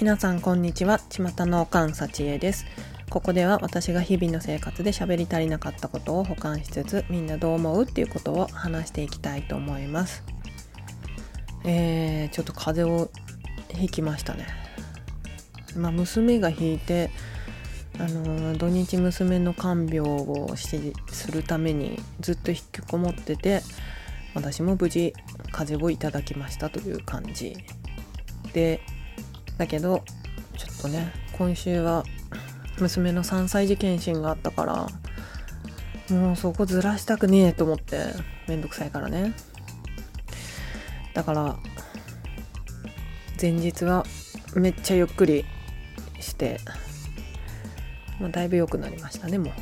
皆さんこんにちは。巷のおかんさちえです。ここでは私が日々の生活で喋り足りなかったことを保管しつつみんなどう思うっていうことを話していきたいと思います。えー、ちょっと風邪をひきましたね。まあ娘がひいてあの土日娘の看病をしするためにずっと引きこもってて私も無事風邪をいただきましたという感じ。でだけどちょっとね今週は娘の3歳児検診があったからもうそこずらしたくねえと思ってめんどくさいからね。だから前日はめっちゃゆっくりしてまあ、だいぶ良くなりましたねもう。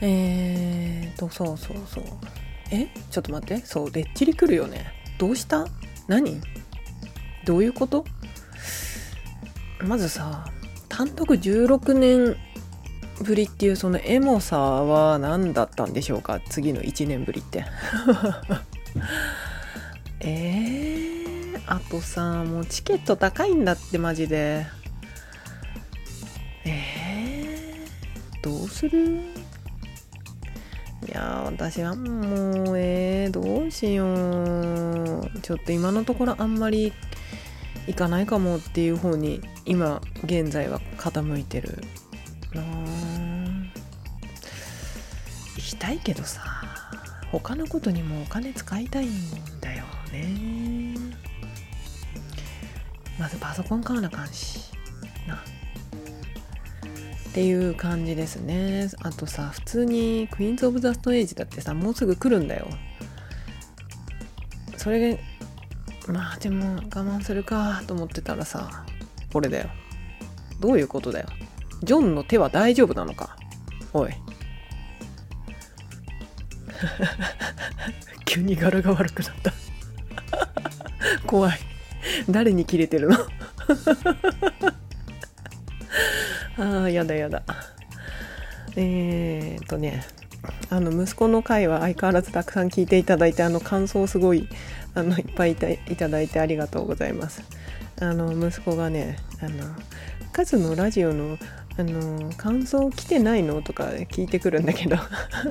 えーとそうそうそう。え？ちょっと待って。そうレッチリ来るよね。どうした？何？どういうこと？まずさ単独16年ぶりっていうそのエモさは何だったんでしょうか？次の1年ぶりって。えー、あとさもうチケット高いんだってマジで。えー、どうする？いや私はもうえー、どうしよう。ちょっと今のところあんまり行かないかもっていう方に今現在は傾いてる。な行きたいけどさ他のことにもお金使いたいんだよね。まずパソコン買わなあかんしな。っていう感じですね。あとさ普通にクイーンズ・オブ・ザ・ストレージだってさもうすぐ来るんだよ。それまあでも我慢するかと思ってたらさこれだよ。どういうことだよ。ジョンの手は大丈夫なのか。おい。急に柄が悪くなった。怖い。誰にキレてるの？ああやだやだ。えー、っとね。あの息子の回は相変わらずたくさん聞いていただいてあの感想すごいあのいっぱいいただいてありがとうございます。あの息子がねあのカズのラジオのあの感想来てないのとか聞いてくるんだけど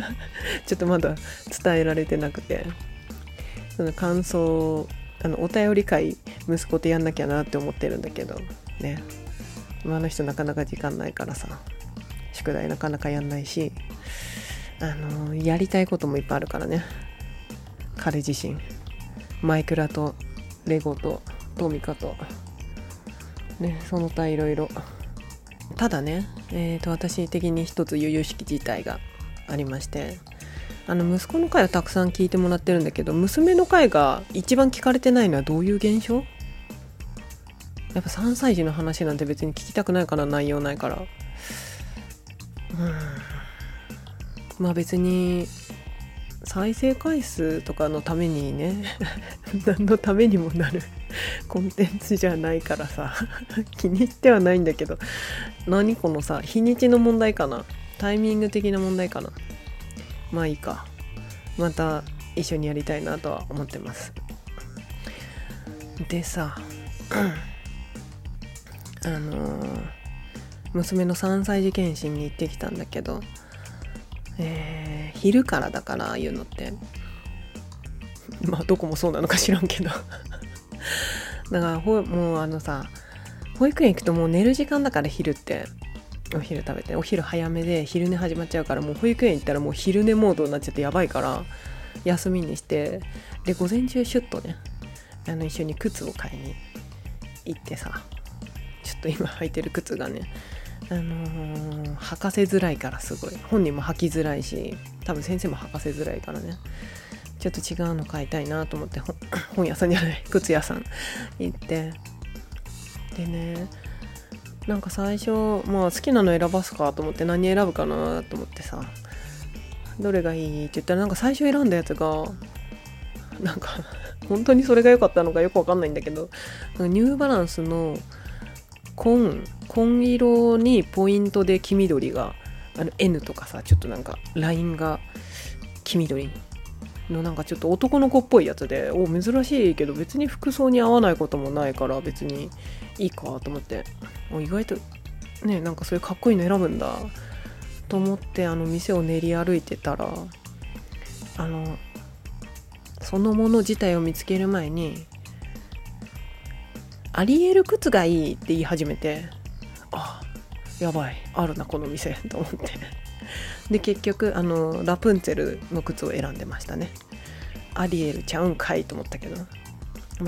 ちょっとまだ伝えられてなくてその感想あのお便り会息子とやんなきゃなって思ってるんだけどね。あの人なかなか時間ないからさ宿題なかなかやんないし。あのやりたいこともいっぱいあるからね。彼自身。マイクラとレゴとトミカと。ねその他いろいろ。ただね、えーと、私的に一つ悠々しき事態がありまして。あの息子の回はたくさん聞いてもらってるんだけど娘の回が一番聞かれてないのはどういう現象？やっぱ3歳児の話なんて別に聞きたくないから内容ないから。うん。まあ別に再生回数とかのためにね 何のためにもなる コンテンツじゃないからさ 気に入ってはないんだけど何このさ日にちの問題かなタイミング的な問題かなまあいいか。また一緒にやりたいなとは思ってます。でさあのー、娘の3歳児検診に行ってきたんだけどえー、昼からだからああいうのって。まあどこもそうなのか知らんけど。だからほもうあのさ保育園行くともう寝る時間だから昼って。お昼食べて。お昼早めで昼寝始まっちゃうからもう保育園行ったらもう昼寝モードになっちゃってやばいから休みにして。で午前中シュッとねあの一緒に靴を買いに行ってさちょっと今履いてる靴がねあのー、履かせづらいからすごい。本人も履きづらいし多分先生も履かせづらいからね。ちょっと違うの買いたいなと思って 本屋さんじゃない 靴屋さん行って。でねなんか最初まあ好きなの選ばすかと思って何選ぶかなと思ってさ。どれがいいって言ったらなんか最初選んだやつがなんか本当にそれが良かったのかよくわかんないんだけどニューバランスの紺紺色にポイントで黄緑があの N とかさちょっとなんかラインが黄緑のなんかちょっと男の子っぽいやつでお珍しいけど別に服装に合わないこともないから別にいいかと思って。お意外とねなんかそういうかっこいいの選ぶんだ。と思ってあの店を練り歩いてたらあのそのもの自体を見つける前にアリエル靴がいいって言い始めてあやばいあるなこの店 と思って。で結局あのラプンツェルの靴を選んでましたね。アリエルちゃうんかいと思ったけど。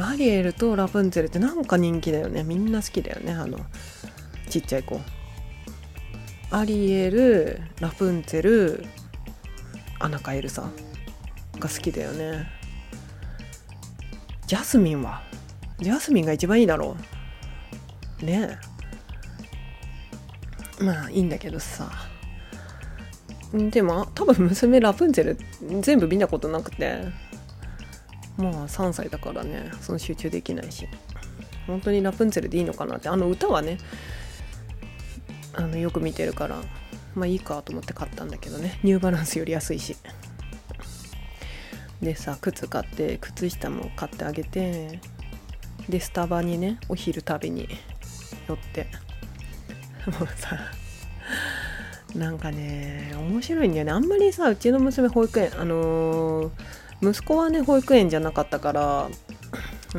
アリエルとラプンツェルってなんか人気だよね。みんな好きだよねあのちっちゃい子。アリエルラプンツェルアナカエルさんが好きだよね。ジャスミンはジャスミンが一番いいだろう。ね。えまあいいんだけどさ。でも多分娘ラプンツェル全部見たことなくて。まあ3歳だからね。その集中できないし。本当にラプンツェルでいいのかなって。あの歌はねあのよく見てるからまあいいかと思って買ったんだけどね。ニューバランスより安いし。でさ靴買って靴下も買ってあげて。でスタバにねお昼食べに寄って。もうさなんかね面白いんだよね。あんまりさうちの娘保育園あのー、息子はね保育園じゃなかったから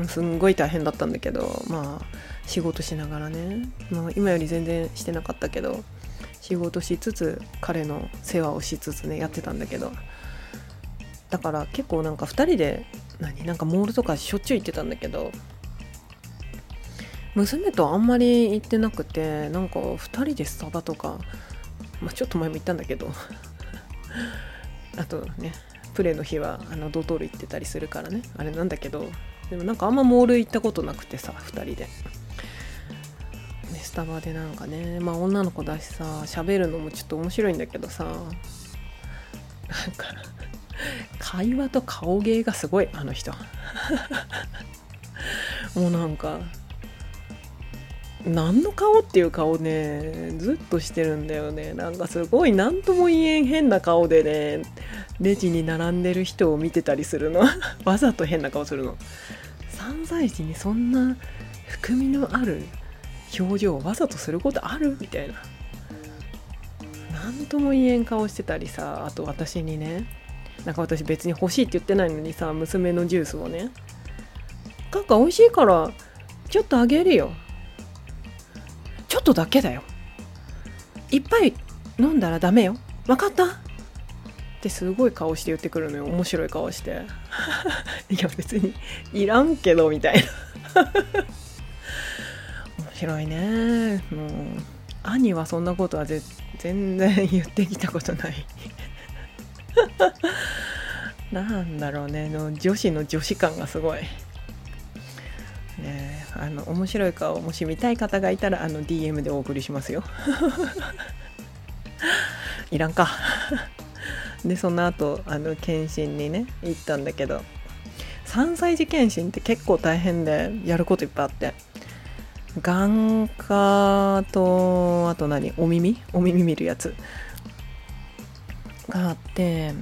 すんごい大変だったんだけどまあ仕事しながらね、まあ、今より全然してなかったけど仕事しつつ彼の世話をしつつねやってたんだけど。だから結構なんか2人で何なんかモールとかしょっちゅう行ってたんだけど娘とあんまり行ってなくてなんか2人でスタバとかまあ、ちょっと前も言ったんだけどあとねプレーの日はあのドトール行ってたりするからねあれなんだけどでもなんかあんまモール行ったことなくてさ2人で、ね、スタバでなんかねまあ女の子だしさ喋るのもちょっと面白いんだけどさなんか会話と顔芸がすごいあの人。もうなんか何の顔っていう顔ねずっとしてるんだよね。なんかすごい何とも言えん変な顔でねレジに並んでる人を見てたりするの。わざと変な顔するの。3歳児にそんな含みのある表情をわざとすることある？みたいな。何とも言えん顔してたりさあと私にね。なんか私別に欲しいって言ってないのにさ娘のジュースをね「カカ美味しいからちょっとあげるよ」っとだけだよ。いっぱい飲んだらダメよ。分かった？ってすごい顔して言ってくるのよ。面白い顔して。いや別にいらんけどみたいな。面白いね。もう兄はそんなことは全然言ってきたことない。なんだろうね。の女子の女子感がすごい。あの面白い顔もし見たい方がいたらあの DM でお送りしますよ。いらんか。でその後あの検診にね行ったんだけど3歳児検診って結構大変でやることいっぱいあって眼科とあと何お耳？お耳見るやつ。があって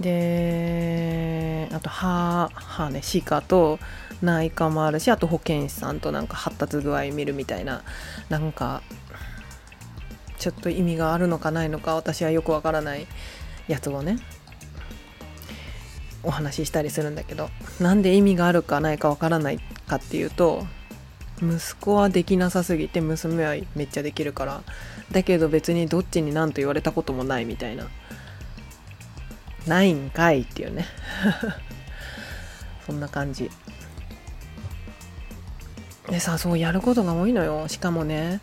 であと歯歯ね歯科と内科もあるしあと保健師さんとなんか発達具合見るみたいななんかちょっと意味があるのかないのか私はよくわからないやつをねお話ししたりするんだけどなんで意味があるかないかわからないかっていうと息子はできなさすぎて娘はめっちゃできるからだけど別にどっちに何と言われたこともないみたいなないんかいっていうね。そんな感じ。でさそうやることが多いのよ。しかもね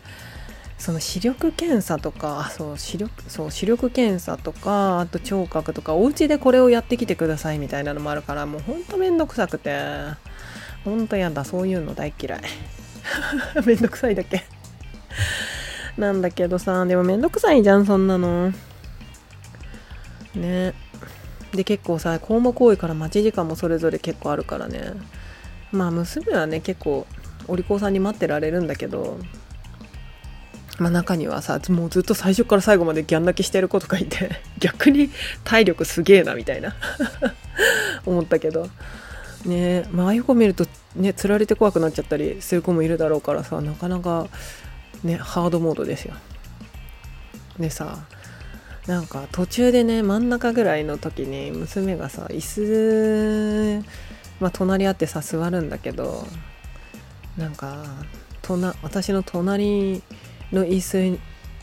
その視力検査とかそう視力そう視力検査とかあと聴覚とかお家でこれをやってきてくださいみたいなのもあるからもうほんとめんどくさくて。ほんとやだそういうの大嫌い。めんどくさいだけ。なんだけどさでもめんどくさいじゃんそんなの。ね。で結構さ項目多いから待ち時間もそれぞれ結構あるからね。まあ娘はね結構お利口さんに待ってられるんだけどまあ、中にはさもうずっと最初から最後までギャン泣きしてる子とかいて 逆に体力すげえなみたいな 思ったけど。ねまああいう子見るとねつられて怖くなっちゃったりする子もいるだろうからさなかなかねハードモードですよ。でさなんか途中でね真ん中ぐらいの時に娘がさ椅子、まあ、隣り合ってさ座るんだけどなんか私の隣の椅子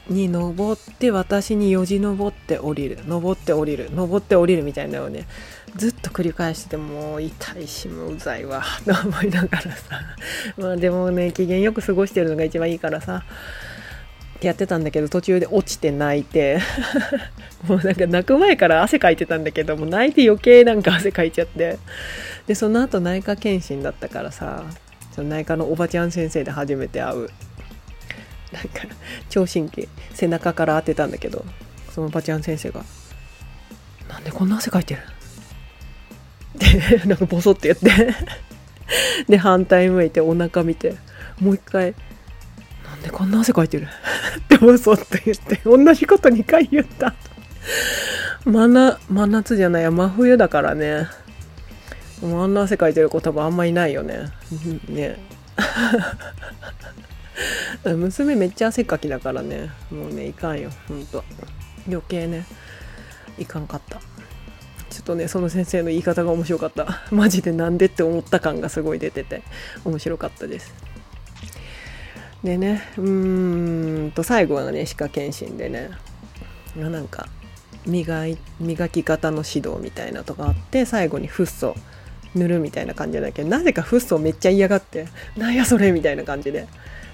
に登って私によじ登って降りる。登って降りる。登って降りるみたいなのをねずっと繰り返してもう痛いしもううざいわ。と思いながらさ。まあでもね機嫌よく過ごしてるのが一番いいからさ。やってたんだけど途中で落ちて泣いて。もうなんか泣く前から汗かいてたんだけども泣いて余計なんか汗かいちゃって。でその後内科検診だったからさ。その内科のおばちゃん先生で初めて会うなんか聴診器背中から当てたんだけどそのおばちゃん先生が「なんでこんな汗かいてる?」ってなんかボソって言ってで反対向いてお腹見てもう一回「なんでこんな汗かいてる?」ってボソって言って同じこと2回言った真な真夏じゃないや真冬だからねあんな汗かいてる子多分あんまいないよね。ね。娘めっちゃ汗かきだからね。もうねいかんよ。ほんと。余計ね。いかんかった。ちょっとねその先生の言い方が面白かった。マジでなんでって思った感がすごい出てて。面白かったです。でねうーんと最後はね歯科検診でね。なんか磨い磨き方の指導みたいなとかあって最後にフッ素塗るみたいな感じだけどなぜかフッ素めっちゃ嫌がってなんやそれみたいな感じで。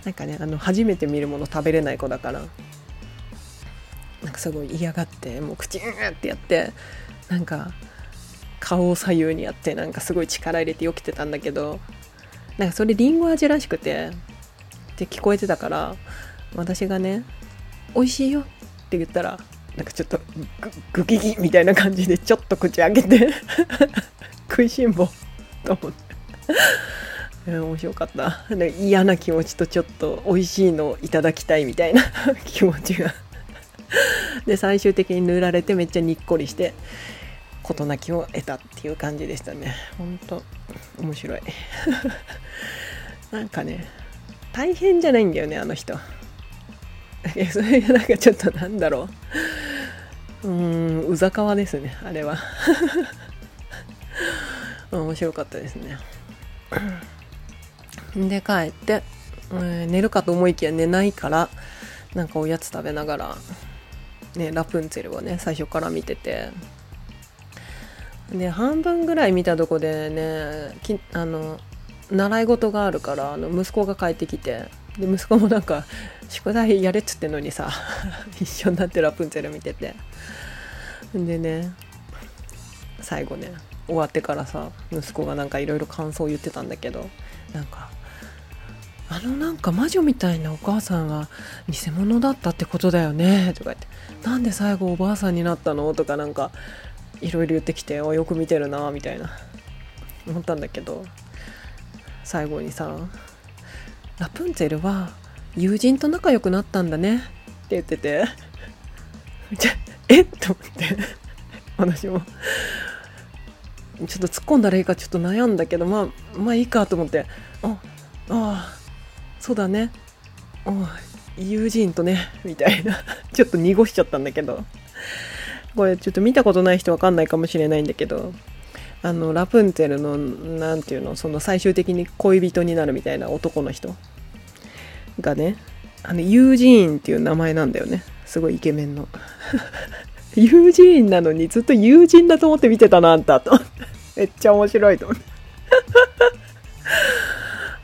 なんかねあの初めて見るもの食べれない子だからなんかすごい嫌がってもう口うんってやってなんか顔を左右にやってなんかすごい力入れてよけてたんだけどなんかそれりんご味らしくてって聞こえてたから私がね「美味しいよ」って言ったらなんかちょっとグギギみたいな感じでちょっと口開けて食いしん坊と思って。面白かった。嫌な気持ちとちょっと美味しいのをいただきたいみたいな 気持ちが。で最終的に塗られてめっちゃにっこりして事なきを得たっていう感じでしたね。ほんと面白い。なんかね大変じゃないんだよねあの人。それがなんかちょっとなんだろう。うーんうざかわですねあれは。面白かったですね。で帰って、えー、寝るかと思いきや寝ないからなんかおやつ食べながら、ね、ラプンツェルをね最初から見てて。で半分ぐらい見たとこでねきあの習い事があるからあの息子が帰ってきてで息子もなんか宿題やれっつってんのにさ 一緒になってラプンツェル見てて。でね最後ね終わってからさ息子がなんかいろいろ感想を言ってたんだけどなんかあのなんか魔女みたいなお母さんは偽物だったってことだよねとか言ってなんで最後おばあさんになったの？とかなんかいろいろ言ってきてよく見てるなみたいな思ったんだけど最後にさラプンツェルは友人と仲良くなったんだねって言っててえ？っと思って私も。ちょっと突っ込んだらいいかちょっと悩んだけどまあまあいいかと思って。ああそうだね。友人とねみたいな。ちょっと濁しちゃったんだけど。これちょっと見たことない人わかんないかもしれないんだけど。あのラプンツェルの何て言うのその最終的に恋人になるみたいな男の人。がねあのユージーンっていう名前なんだよね。すごいイケメンの。友人なのにずっと友人だと思って見てたなあんた。と めっちゃ面白いと思って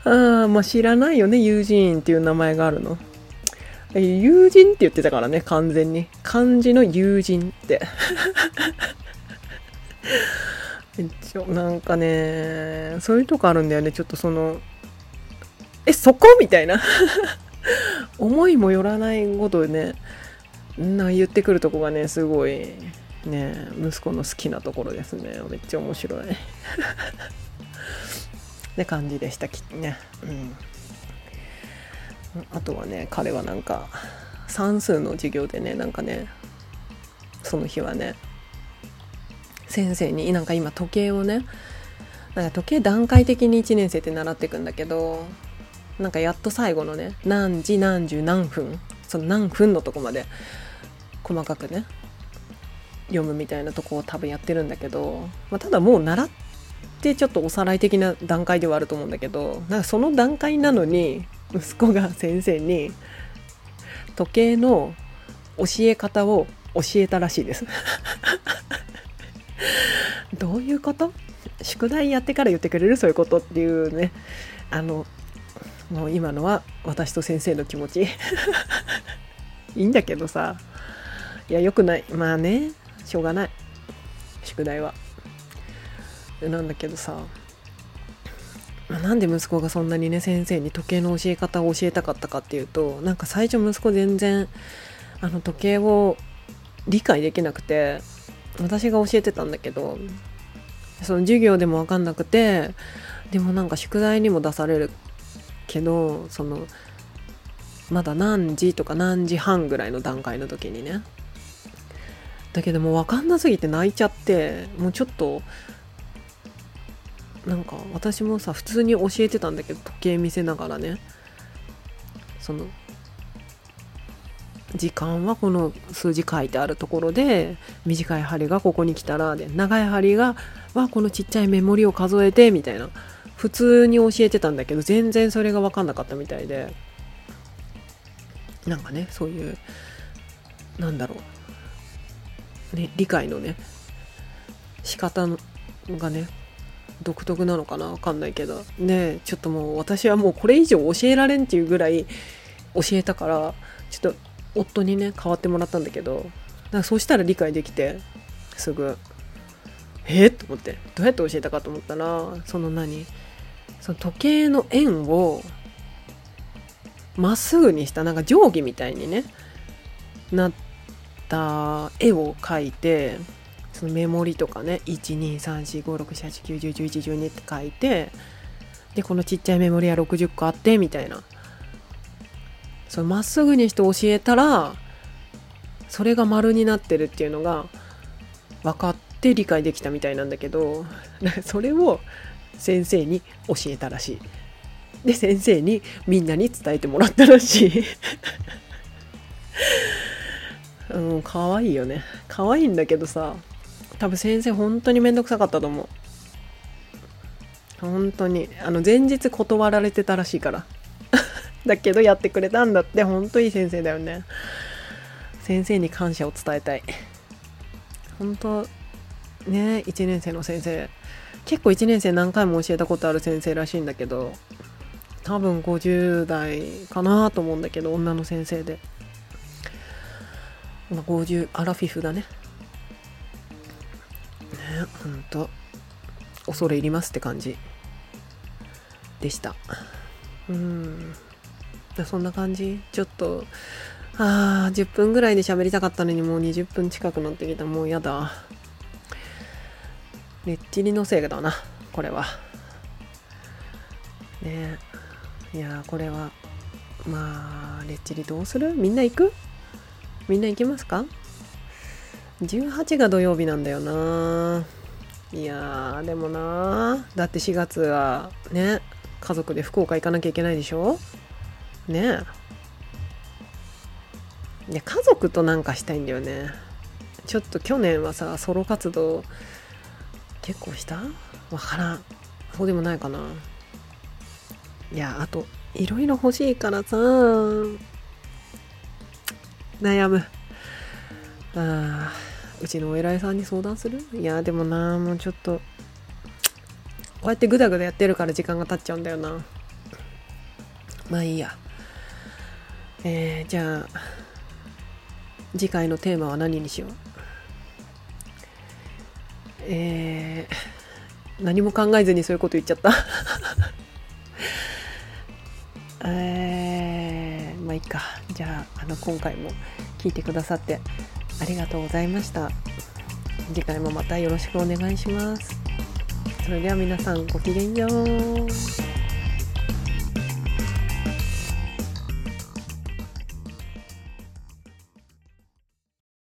ああまあ知らないよね友人っていう名前があるの。友人って言ってたからね完全に。漢字の友人って。ちょなんかねそういうとこあるんだよね。ちょっとそのえそこ？みたいな。思いもよらないことをね。な言ってくるとこがねすごいね息子の好きなところですね。めっちゃ面白い。って感じでした。きっとね。うん。あとはね彼はなんか算数の授業でねなんかねその日はね先生になんか今時計をねなんか時計段階的に1年生って習っていくんだけどなんかやっと最後のね何時何時何分その何分のとこまで細かくね読むみたいなとこを多分やってるんだけど、まあ、ただもう習ってちょっとおさらい的な段階ではあると思うんだけどなんかその段階なのに息子が先生に時計の教え方を教えたらしいです。どういうこと？宿題やってから言ってくれる？そういうことっていうね。あのもう今のは私と先生の気持ち。いいんだけどさ。いやよくない。まあねしょうがない。宿題は。なんだけどさ。なんで息子がそんなにね先生に時計の教え方を教えたかったかっていうとなんか最初息子全然あの時計を理解できなくて私が教えてたんだけどその授業でも分かんなくてでもなんか宿題にも出されるけどそのまだ何時とか何時半ぐらいの段階の時にねだけどもう分かんなすぎて泣いちゃってもうちょっとなんか私もさ普通に教えてたんだけど時計見せながらね。その時間はこの数字書いてあるところで短い針がここに来たらで長い針がはこのちっちゃいメモリを数えてみたいな。普通に教えてたんだけど全然それが分かんなかったみたいで。なんかねそういうなんだろう、ね、理解のね仕方がね独特なのかな分かんないけど。ねちょっともう私はもうこれ以上教えられんっていうぐらい教えたからちょっと夫にね代わってもらったんだけどだかそうしたら理解できてすぐ。えっと思って。どうやって教えたかと思ったらその何？その時計の円をまっすぐにしたなんか定規みたいにねなってた絵を描いてそのメモリとかね123456789101112って書いてでこのちっちゃいメモリは60個あってみたいなそまっすぐにして教えたらそれが丸になってるっていうのが分かって理解できたみたいなんだけど それを先生に教えたらしい。で先生にみんなに伝えてもらったらしい。うん、可愛いよね。可愛いんだけどさ、多分先生本当にめんどくさかったと思う。本当に。あの、前日断られてたらしいから。だけどやってくれたんだって、本当いい先生だよね。先生に感謝を伝えたい。本当ね、1年生の先生。結構1年生何回も教えたことある先生らしいんだけど、多分50代かなと思うんだけど、女の先生で。まあ、50アラフィフだね。ねほんと。恐れ入りますって感じでした。うん。そんな感じ。ちょっとあー10分ぐらいで喋りたかったのにもう20分近くなってきた。もうやだ。レッチリのせいだなこれは。ね。いやこれはまあレッチリどうする？みんな行く？みんな行きますか？18が土曜日なんだよな。いやでもなだって4月はね家族で福岡行かなきゃいけないでしょ？ね。えいや家族となんかしたいんだよね。ちょっと去年はさソロ活動結構した？わからん。そうでもないかな。いやあといろいろ欲しいからさ悩む。あうちのお偉いさんに相談する？いやでもなもうちょっとこうやってグダグダやってるから時間が経っちゃうんだよな。まあいいや。えー、じゃあ次回のテーマは何にしよう？えー、何も考えずにそういうこと言っちゃった。えー、まあいいか。じゃああの今回も聞いてくださってありがとうございました。次回もまたよろしくお願いします。それでは皆さんごきげんよう。